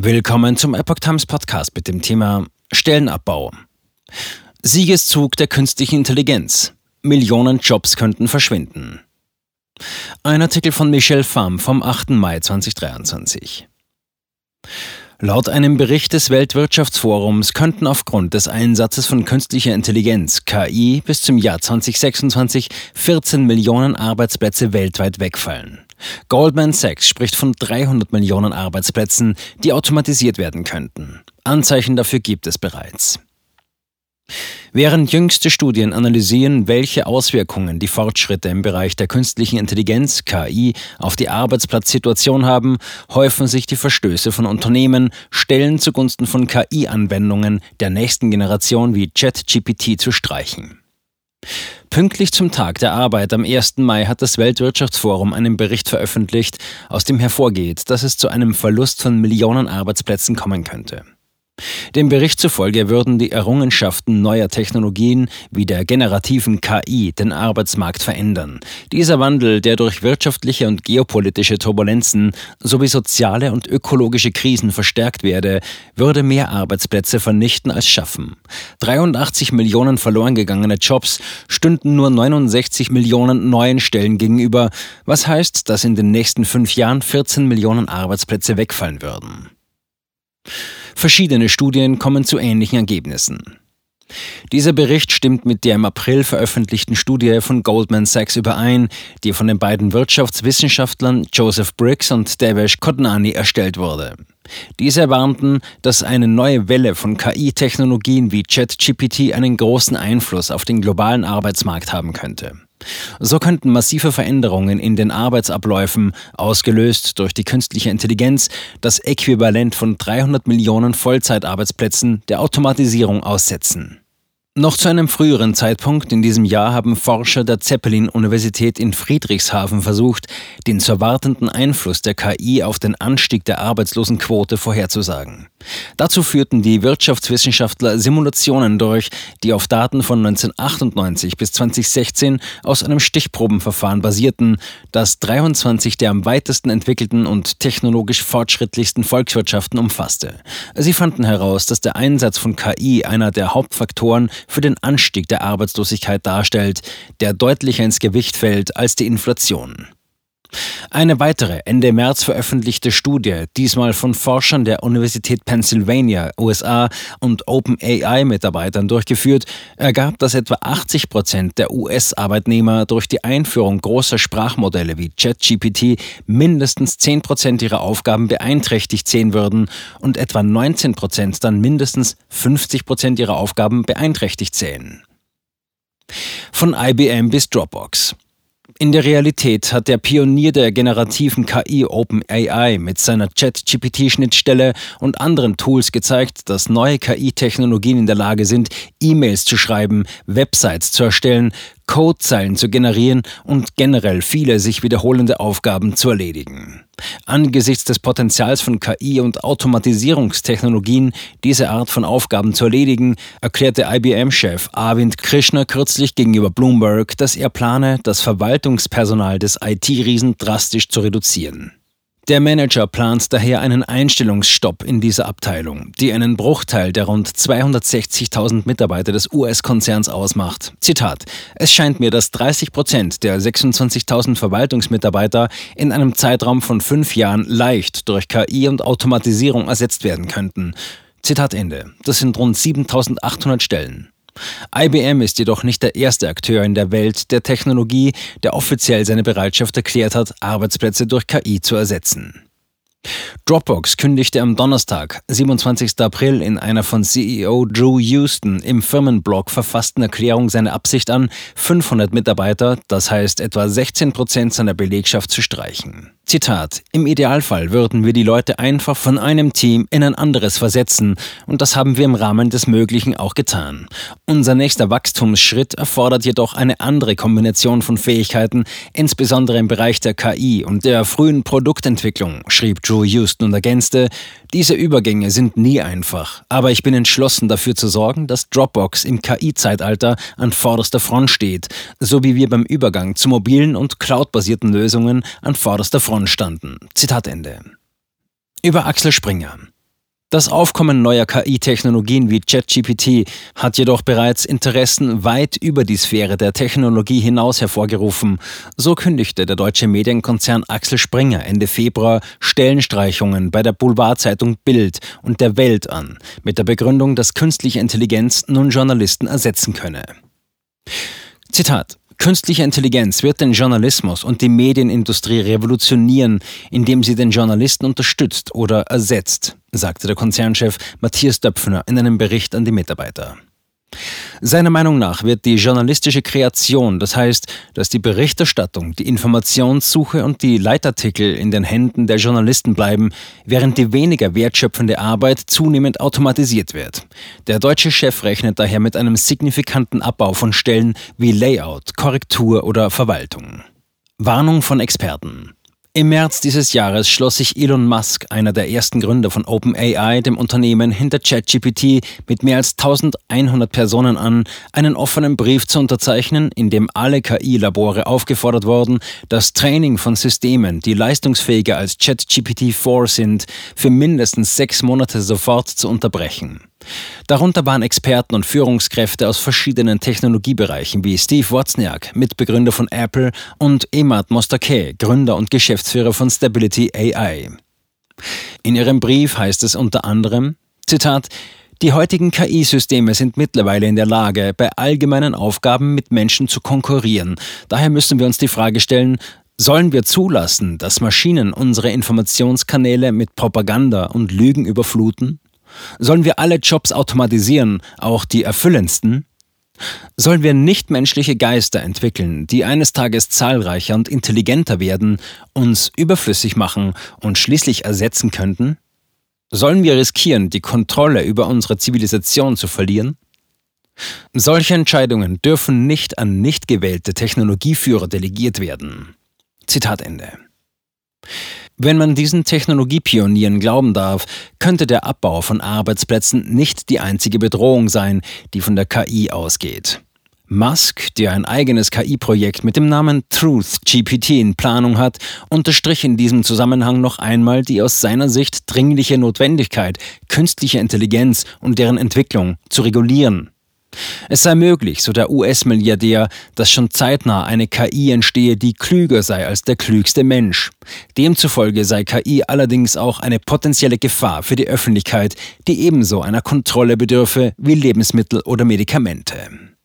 Willkommen zum Epoch Times Podcast mit dem Thema Stellenabbau. Siegeszug der künstlichen Intelligenz. Millionen Jobs könnten verschwinden. Ein Artikel von Michel Pham vom 8. Mai 2023. Laut einem Bericht des Weltwirtschaftsforums könnten aufgrund des Einsatzes von künstlicher Intelligenz KI bis zum Jahr 2026 14 Millionen Arbeitsplätze weltweit wegfallen. Goldman Sachs spricht von 300 Millionen Arbeitsplätzen, die automatisiert werden könnten. Anzeichen dafür gibt es bereits. Während jüngste Studien analysieren, welche Auswirkungen die Fortschritte im Bereich der künstlichen Intelligenz KI auf die Arbeitsplatzsituation haben, häufen sich die Verstöße von Unternehmen, Stellen zugunsten von KI-Anwendungen der nächsten Generation wie ChatGPT zu streichen. Pünktlich zum Tag der Arbeit am 1. Mai hat das Weltwirtschaftsforum einen Bericht veröffentlicht, aus dem hervorgeht, dass es zu einem Verlust von Millionen Arbeitsplätzen kommen könnte. Dem Bericht zufolge würden die Errungenschaften neuer Technologien wie der generativen KI den Arbeitsmarkt verändern. Dieser Wandel, der durch wirtschaftliche und geopolitische Turbulenzen sowie soziale und ökologische Krisen verstärkt werde, würde mehr Arbeitsplätze vernichten als schaffen. 83 Millionen verloren gegangene Jobs stünden nur 69 Millionen neuen Stellen gegenüber, was heißt, dass in den nächsten fünf Jahren 14 Millionen Arbeitsplätze wegfallen würden. Verschiedene Studien kommen zu ähnlichen Ergebnissen. Dieser Bericht stimmt mit der im April veröffentlichten Studie von Goldman Sachs überein, die von den beiden Wirtschaftswissenschaftlern Joseph Briggs und Devesh Kodnani erstellt wurde. Diese warnten, dass eine neue Welle von KI-Technologien wie ChatGPT einen großen Einfluss auf den globalen Arbeitsmarkt haben könnte. So könnten massive Veränderungen in den Arbeitsabläufen, ausgelöst durch die künstliche Intelligenz, das Äquivalent von 300 Millionen Vollzeitarbeitsplätzen der Automatisierung aussetzen. Noch zu einem früheren Zeitpunkt in diesem Jahr haben Forscher der Zeppelin-Universität in Friedrichshafen versucht, den zu erwartenden Einfluss der KI auf den Anstieg der Arbeitslosenquote vorherzusagen. Dazu führten die Wirtschaftswissenschaftler Simulationen durch, die auf Daten von 1998 bis 2016 aus einem Stichprobenverfahren basierten, das 23 der am weitesten entwickelten und technologisch fortschrittlichsten Volkswirtschaften umfasste. Sie fanden heraus, dass der Einsatz von KI einer der Hauptfaktoren für den Anstieg der Arbeitslosigkeit darstellt, der deutlicher ins Gewicht fällt als die Inflation. Eine weitere Ende März veröffentlichte Studie, diesmal von Forschern der Universität Pennsylvania, USA und OpenAI-Mitarbeitern durchgeführt, ergab, dass etwa 80 Prozent der US-Arbeitnehmer durch die Einführung großer Sprachmodelle wie ChatGPT mindestens 10 Prozent ihrer Aufgaben beeinträchtigt sehen würden und etwa 19 Prozent dann mindestens 50 Prozent ihrer Aufgaben beeinträchtigt sehen. Von IBM bis Dropbox. In der Realität hat der Pionier der generativen KI OpenAI mit seiner Chat-GPT-Schnittstelle und anderen Tools gezeigt, dass neue KI-Technologien in der Lage sind, E-Mails zu schreiben, Websites zu erstellen, Codezeilen zu generieren und generell viele sich wiederholende Aufgaben zu erledigen. Angesichts des Potenzials von KI und Automatisierungstechnologien, diese Art von Aufgaben zu erledigen, erklärte IBM-Chef Arvind Krishna kürzlich gegenüber Bloomberg, dass er plane, das Verwaltungspersonal des IT-Riesen drastisch zu reduzieren. Der Manager plant daher einen Einstellungsstopp in dieser Abteilung, die einen Bruchteil der rund 260.000 Mitarbeiter des US-Konzerns ausmacht. Zitat: Es scheint mir, dass 30 Prozent der 26.000 Verwaltungsmitarbeiter in einem Zeitraum von fünf Jahren leicht durch KI und Automatisierung ersetzt werden könnten. Zitat Ende. Das sind rund 7.800 Stellen. IBM ist jedoch nicht der erste Akteur in der Welt der Technologie, der offiziell seine Bereitschaft erklärt hat, Arbeitsplätze durch KI zu ersetzen. Dropbox kündigte am Donnerstag, 27. April, in einer von CEO Drew Houston im Firmenblog verfassten Erklärung seine Absicht an, 500 Mitarbeiter, das heißt etwa 16 Prozent seiner Belegschaft, zu streichen. Zitat, im Idealfall würden wir die Leute einfach von einem Team in ein anderes versetzen und das haben wir im Rahmen des Möglichen auch getan. Unser nächster Wachstumsschritt erfordert jedoch eine andere Kombination von Fähigkeiten, insbesondere im Bereich der KI und der frühen Produktentwicklung, schrieb Drew Houston und ergänzte, diese Übergänge sind nie einfach, aber ich bin entschlossen dafür zu sorgen, dass Dropbox im KI-Zeitalter an vorderster Front steht, so wie wir beim Übergang zu mobilen und cloudbasierten Lösungen an vorderster Front standen. Zitat Ende. Über Axel Springer. Das Aufkommen neuer KI-Technologien wie ChatGPT hat jedoch bereits Interessen weit über die Sphäre der Technologie hinaus hervorgerufen. So kündigte der deutsche Medienkonzern Axel Springer Ende Februar Stellenstreichungen bei der Boulevardzeitung Bild und der Welt an, mit der Begründung, dass künstliche Intelligenz nun Journalisten ersetzen könne. Zitat Künstliche Intelligenz wird den Journalismus und die Medienindustrie revolutionieren, indem sie den Journalisten unterstützt oder ersetzt, sagte der Konzernchef Matthias Döpfner in einem Bericht an die Mitarbeiter. Seiner Meinung nach wird die journalistische Kreation, das heißt, dass die Berichterstattung, die Informationssuche und die Leitartikel in den Händen der Journalisten bleiben, während die weniger wertschöpfende Arbeit zunehmend automatisiert wird. Der deutsche Chef rechnet daher mit einem signifikanten Abbau von Stellen wie Layout, Korrektur oder Verwaltung. Warnung von Experten. Im März dieses Jahres schloss sich Elon Musk, einer der ersten Gründer von OpenAI, dem Unternehmen hinter ChatGPT, mit mehr als 1100 Personen an, einen offenen Brief zu unterzeichnen, in dem alle KI-Labore aufgefordert wurden, das Training von Systemen, die leistungsfähiger als ChatGPT-4 sind, für mindestens sechs Monate sofort zu unterbrechen. Darunter waren Experten und Führungskräfte aus verschiedenen Technologiebereichen wie Steve Wozniak, Mitbegründer von Apple, und Emad Mostaque, Gründer und Geschäftsführer von Stability AI. In ihrem Brief heißt es unter anderem, Zitat, die heutigen KI-Systeme sind mittlerweile in der Lage, bei allgemeinen Aufgaben mit Menschen zu konkurrieren. Daher müssen wir uns die Frage stellen, Sollen wir zulassen, dass Maschinen unsere Informationskanäle mit Propaganda und Lügen überfluten? Sollen wir alle Jobs automatisieren, auch die erfüllendsten? Sollen wir nichtmenschliche Geister entwickeln, die eines Tages zahlreicher und intelligenter werden, uns überflüssig machen und schließlich ersetzen könnten? Sollen wir riskieren, die Kontrolle über unsere Zivilisation zu verlieren? Solche Entscheidungen dürfen nicht an nicht gewählte Technologieführer delegiert werden. Zitat Ende. Wenn man diesen Technologiepionieren glauben darf, könnte der Abbau von Arbeitsplätzen nicht die einzige Bedrohung sein, die von der KI ausgeht. Musk, der ein eigenes KI-Projekt mit dem Namen Truth GPT in Planung hat, unterstrich in diesem Zusammenhang noch einmal die aus seiner Sicht dringliche Notwendigkeit, künstliche Intelligenz und deren Entwicklung zu regulieren. Es sei möglich, so der US-Milliardär, dass schon zeitnah eine KI entstehe, die klüger sei als der klügste Mensch. Demzufolge sei KI allerdings auch eine potenzielle Gefahr für die Öffentlichkeit, die ebenso einer Kontrolle bedürfe wie Lebensmittel oder Medikamente.